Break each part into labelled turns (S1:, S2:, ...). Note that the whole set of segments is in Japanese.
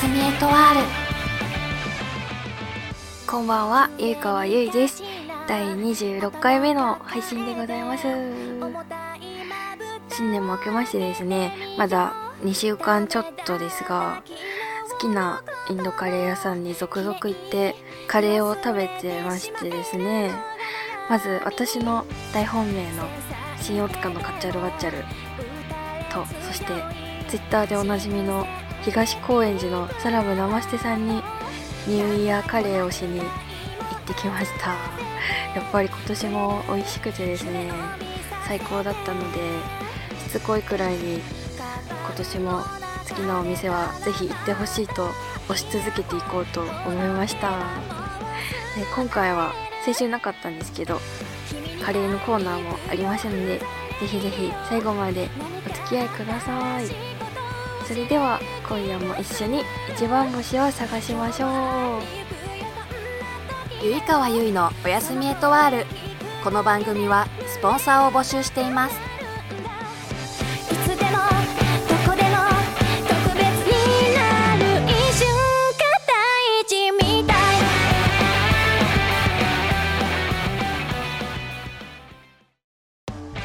S1: すみエトワールこんばんはゆいかわゆいです。第26回目の配信でございます。新年も明けましてですねまだ2週間ちょっとですが好きなインドカレー屋さんに続々行ってカレーを食べてましてですねまず私の大本命の新大塚のカッチャルバッチャルとそしてツイッターでおなじみの東高円寺のサラブナマステさんにニューイヤーカレーをしに行ってきました。やっぱり今年も美味しくてですね最高だったのでしつこいくらいに今年も好きなお店はぜひ行ってほしいと推し続けていこうと思いました。で今回は先週なかったんですけどカレーのコーナーもありますのでぜひぜひ最後までお付き合いください。それでは今夜も一緒に一番星を探しましょう。
S2: ゆいかわゆいのおやすみエトワール。この番組はスポンサーを募集しています。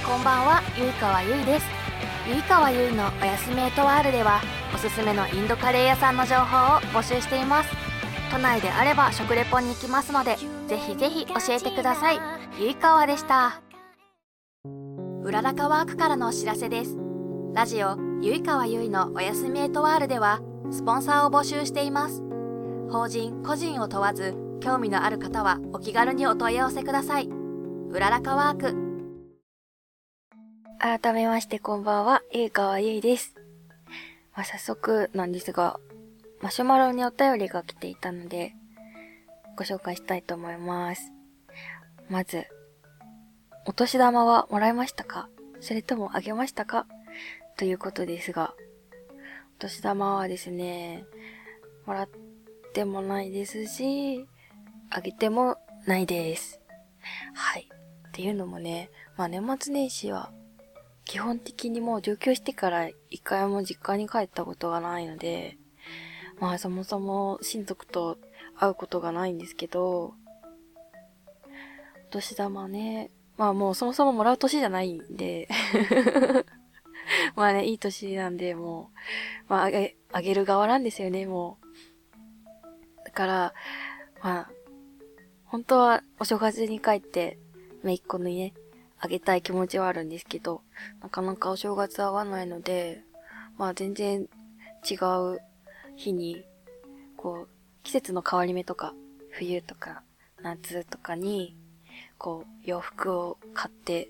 S3: こ
S2: んばんはゆいかわゆいですゆいかわゆいのおやすみエトワールではおすすめのインドカレー屋さんの情報を募集しています。都内であれば食レポに行きますのでぜひぜひ教えてください。ゆいかわでした。うららかワークからのお知らせです。ラジオゆいかわゆいのおやすみエトワールではスポンサーを募集しています。法人個人を問わず興味のある方はお気軽にお問い合わせください。うららかワーク。
S1: 改めましてこんばんは、ゆいかわゆいです。まあ、早速なんですが、マシュマロにお便りが来ていたので、ご紹介したいと思います。まず、お年玉はもらいましたか？それともあげましたか？ということですが、お年玉はですね、もらってもないですし、あげてもないです。はい。っていうのもね、まあ年末年始は基本的にもう上京してから一回も実家に帰ったことがないので、まあそもそも親族と会うことがないんですけど、お年玉ね、まあもうそもそももらう年じゃないんで、まあね、いい年なんで、もう、まああげ、あげる側なんですよね、もう。だから、まあ、本当はお正月に帰って、めいっ子にね、あげたい気持ちはあるんですけど、なかなかお正月合わないので、まあ全然違う日に、こう、季節の変わり目とか、冬とか、夏とかに、こう、洋服を買って、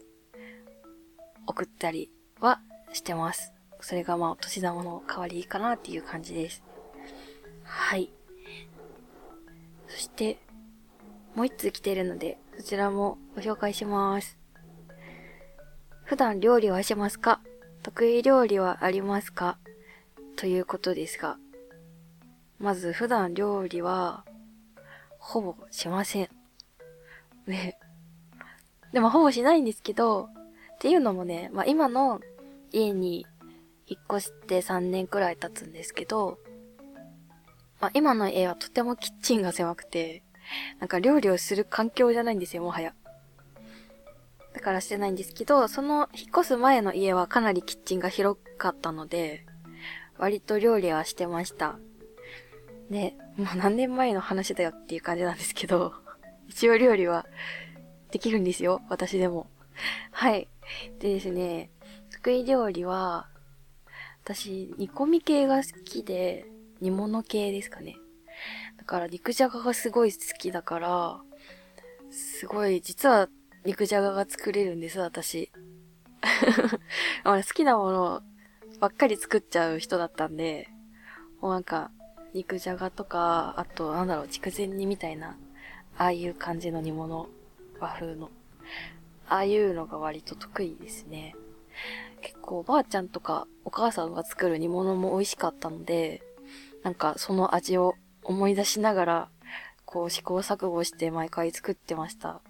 S1: 送ったりはしてます。それがまあお年玉の代わりかなっていう感じです。はい。そして、もう一通来てるので、そちらもご紹介します。普段料理はしますか？得意料理はありますか？ということですが、まず普段料理は、ほぼしません。ね。でもほぼしないんですけど、っていうのもね、まあ今の家に引っ越して3年くらい経つんですけど、まあ今の家はとてもキッチンが狭くて、なんか料理をする環境じゃないんですよ、もはや。だからしてないんですけど、その引っ越す前の家はかなりキッチンが広かったので、割と料理はしてました。で、もう何年前の話だよっていう感じなんですけど、一応料理はできるんですよ、私でも。はい。でですね、得意料理は、私、煮込み系が好きで、煮物系ですかね。だから肉じゃががすごい好きだから、すごい、実は肉じゃがが作れるんです、私。好きなものばっかり作っちゃう人だったんで、もうなんか、肉じゃがとか、あと、なんだろう、筑前煮みたいな、ああいう感じの煮物、和風の。ああいうのが割と得意ですね。結構おばあちゃんとかお母さんが作る煮物も美味しかったので、なんかその味を思い出しながら、こう試行錯誤して毎回作ってました。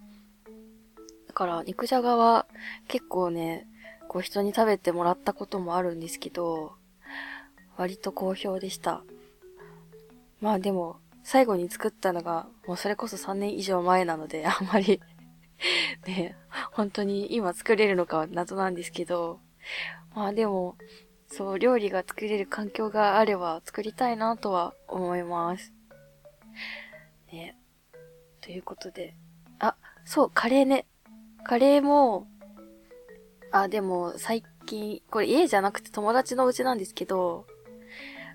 S1: だから肉じゃがは結構ね、こう人に食べてもらったこともあるんですけど、割と好評でした。まあでも、最後に作ったのが、もうそれこそ3年以上前なので、あんまり ね、本当に今作れるのかは謎なんですけど、まあでも、そう、料理が作れる環境があれば作りたいなとは思います。ね。ということで。あ、そう、カレーね。カレーも、あ、でも最近、これ家じゃなくて友達の家なんですけど、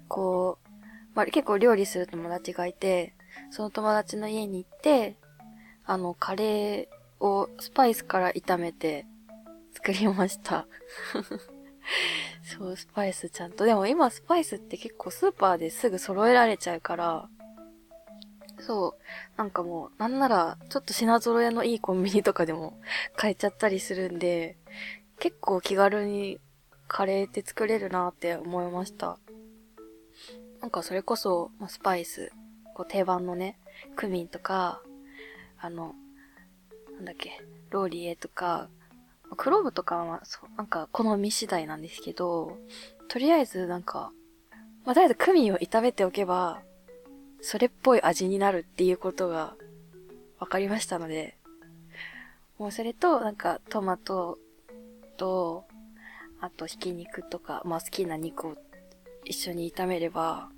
S1: こう、まあ、結構料理する友達がいて、その友達の家に行って、あの、カレーをスパイスから炒めて作りました。そう、スパイスちゃんと。でも今スパイスって結構スーパーですぐ揃えられちゃうから、そう、なんかもう、なんなら、ちょっと品揃えのいいコンビニとかでも買えちゃったりするんで、結構気軽にカレーって作れるなって思いました。なんかそれこそ、まあ、スパイス、こう定番のね、クミンとか、あの、なんだっけ、ローリエとか、クローブとかは、そう、なんか好み次第なんですけど、とりあえずなんか、まあ、とりあえずクミンを炒めておけば、それっぽい味になるっていうことが分かりましたので、もうそれと、なんかトマトと、あとひき肉とか、まあ好きな肉を一緒に炒めれば、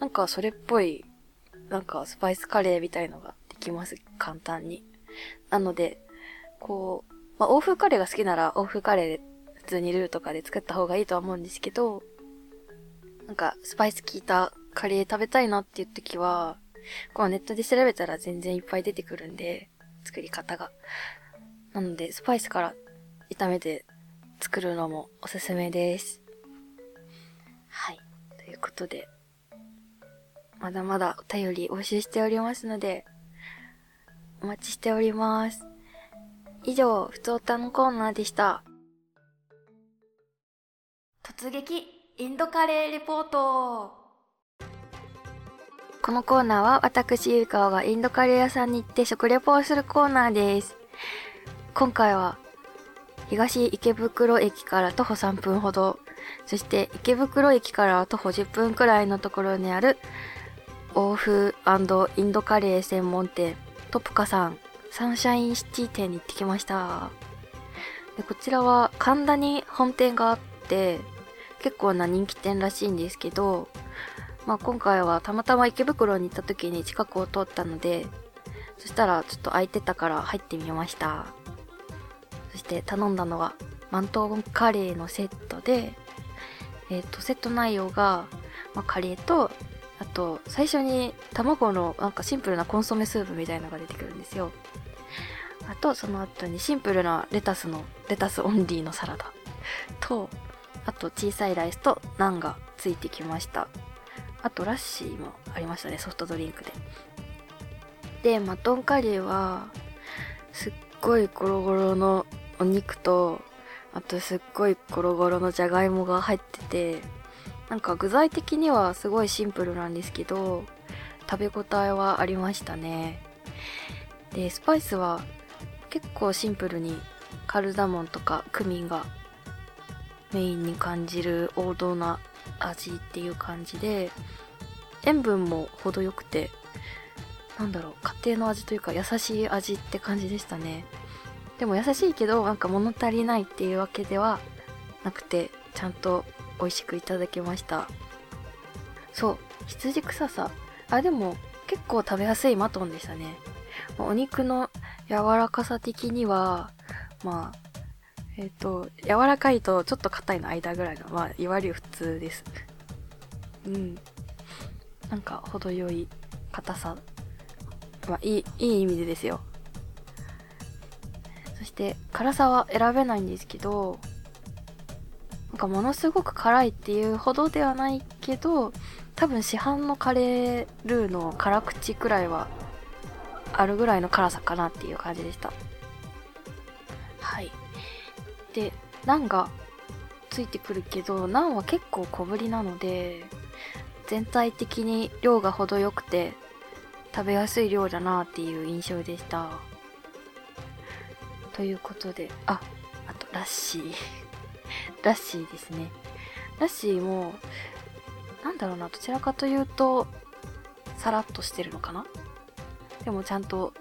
S1: なんかそれっぽい、なんかスパイスカレーみたいのができます。簡単に。なので、こう、まあ欧風カレーが好きなら欧風カレーで普通にルーとかで作った方がいいとは思うんですけど、なんかスパイス効いたカレー食べたいなっていう時は、こうネットで調べたら全然いっぱい出てくるんで、作り方が。なので、スパイスから炒めて作るのもおすすめです。はい。ということで、まだまだお便り募集しておりますので、お待ちしております。以上、ふつおたのコーナーでした。
S2: 突撃インドカレーレポート
S1: このコーナーは私、ゆいかわがインドカレー屋さんに行って食レポをするコーナーです。今回は、東池袋駅から徒歩3分ほど、そして池袋駅から徒歩10分くらいのところにある、欧風インドカレー専門店、トプカさん、サンシャインシティ店に行ってきました。でこちらは神田に本店があって、結構な人気店らしいんですけど、まあ今回はたまたま池袋に行った時に近くを通ったので、そしたらちょっと空いてたから入ってみました。そして頼んだのは、マントンカレーのセットで、えっ、と、セット内容が、まあ、カレーと、あと、最初に卵のなんかシンプルなコンソメスープみたいのが出てくるんですよ。あと、その後にシンプルなレタスの、レタスオンリーのサラダと、あと小さいライスとナンがついてきました。あとラッシーもありましたね、ソフトドリンクで。で、マトンカレーは、すっごいゴロゴロのお肉と、あとすっごいゴロゴロのじゃがいもが入ってて、なんか具材的にはすごいシンプルなんですけど、食べ応えはありましたね。で、スパイスは結構シンプルにカルダモンとかクミンがメインに感じる王道な味っていう感じで、塩分も程よくて、なんだろう、家庭の味というか優しい味って感じでしたね。でも優しいけど、なんか物足りないっていうわけではなくて、ちゃんと美味しくいただきました。そう、羊臭さ。あ、でも結構食べやすいマトンでしたね。お肉の柔らかさ的には、まあ、えっ、と、柔らかいとちょっと硬いの間ぐらいの、まあ、いわゆる普通です。うん。なんか、程よい硬さ。まあ、いい、いい意味でですよ。そして、辛さは選べないんですけど、なんかものすごく辛いっていうほどではないけど、多分市販のカレールーの辛口くらいはあるぐらいの辛さかなっていう感じでした。ナンがついてくるけど、ナンは結構小ぶりなので、全体的に量が程よくて、食べやすい量だなっていう印象でした。ということで、あ、あと、ラッシー。ラッシーですね。ラッシーも、なんだろうな、どちらかというと、さらっとしてるのかな？でもちゃんと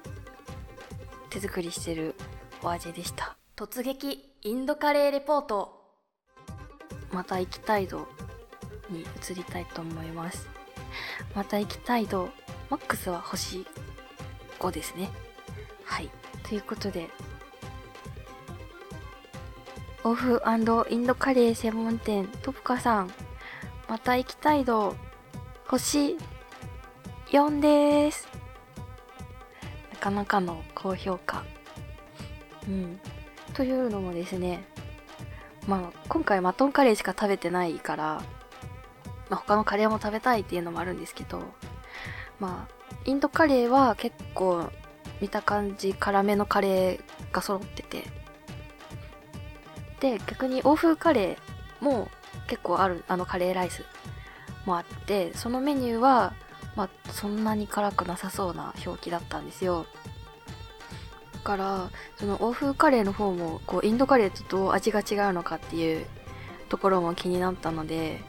S1: 手作りしてるお味でした。
S2: 突撃インドカレーレポート
S1: また行きたい度に移りたいと思います。また行きたい度、マックスは星5ですね。はい。ということで、オフインドカレー専門店トプカさん、また行きたい度、星4です。なかなかの高評価。うん。というのもですね、まあ、今回マトンカレーしか食べてないから、まあ、他のカレーも食べたいっていうのもあるんですけど、まあ、インドカレーは結構見た感じ辛めのカレーが揃ってて、で、逆に欧風カレーも結構ある、あのカレーライスもあって、そのメニューは、まあ、そんなに辛くなさそうな表記だったんですよ。から、その欧風カレーの方も、こう、インドカレーとどう味が違うのかっていうところも気になったので、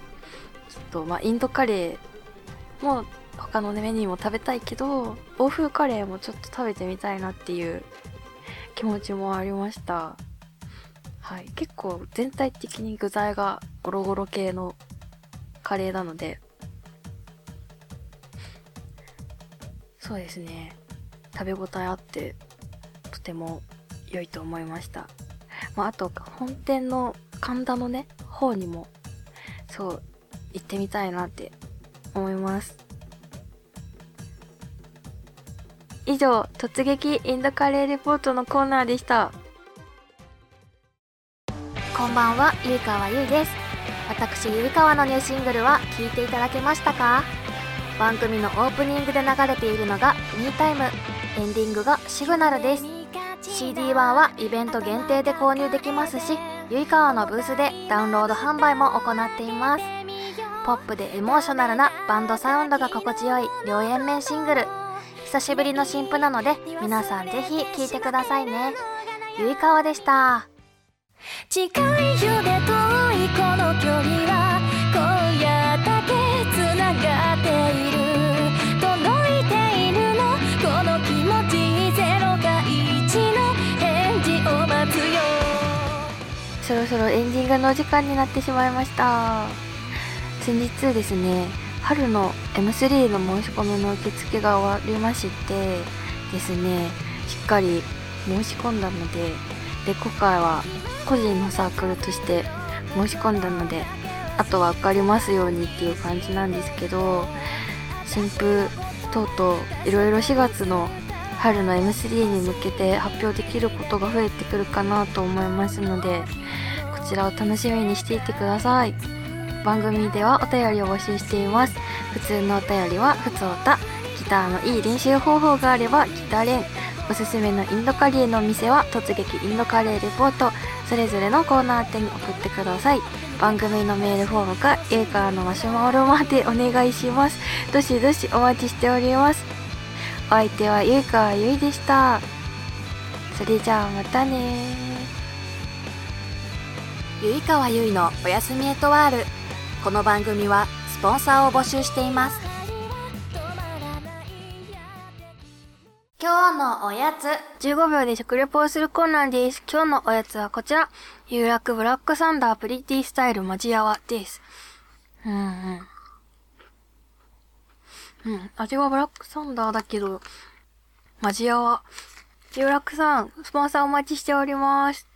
S1: ちょっと、まあ、インドカレーも他のメニューも食べたいけど、欧風カレーもちょっと食べてみたいなっていう気持ちもありました。はい。結構全体的に具材がゴロゴロ系のカレーなので、そうですね。食べ応えあって、ても良いと思いました。まあ、あと、本店の神田のね、方にも、そう、行ってみたいなって思います。以上、突撃インドカレーレポートのコーナーでした。
S2: こんばんはゆいかわゆいです私ゆいかわのニューシングルは聴いていただけましたか？番組のオープニングで流れているのが「ミータイム」エンディングが「シグナル」です CD1 はイベント限定で購入できますしゆいかわのブースでダウンロード販売も行っています。ポップでエモーショナルなバンドサウンドが心地よい両円面シングル。久しぶりの新譜なので皆さんぜひ聴いてくださいね。ゆいかわでした。
S3: 近いよで遠いこの距離は今夜だけつながっ
S1: そろそろエンディングのお時間になってしまいました。先日ですね、春の M3 の申し込みの受付が終わりましてですね、しっかり申し込んだので、で、今回は個人のサークルとして申し込んだので、あとは受かりますようにっていう感じなんですけど、新風等々いろいろ4月の春の M3 に向けて発表できることが増えてくるかなと思いますのでちらを楽しみにしていてください。番組ではお便りを募集しています。普通のお便りは普通歌ギターのいい練習方法があればギター練。おすすめのインドカレーのお店は突撃インドカレーレポート。それぞれのコーナー宛てに送ってください。番組のメールフォームか家からのマシュマロまでお願いします。どしどしお待ちしております。お相手はゆいかわゆいでした。それじゃあまたね
S2: ゆいかわゆいのおやすみエトワール。この番組はスポンサーを募集しています。今日のおやつ。
S1: 15秒で食レポをするコーナーです。今日のおやつはこちら。有楽ブラックサンダープリティスタイルマジヤワです。うんうん。うん。味はブラックサンダーだけどマジヤワ有楽さんスポンサーお待ちしております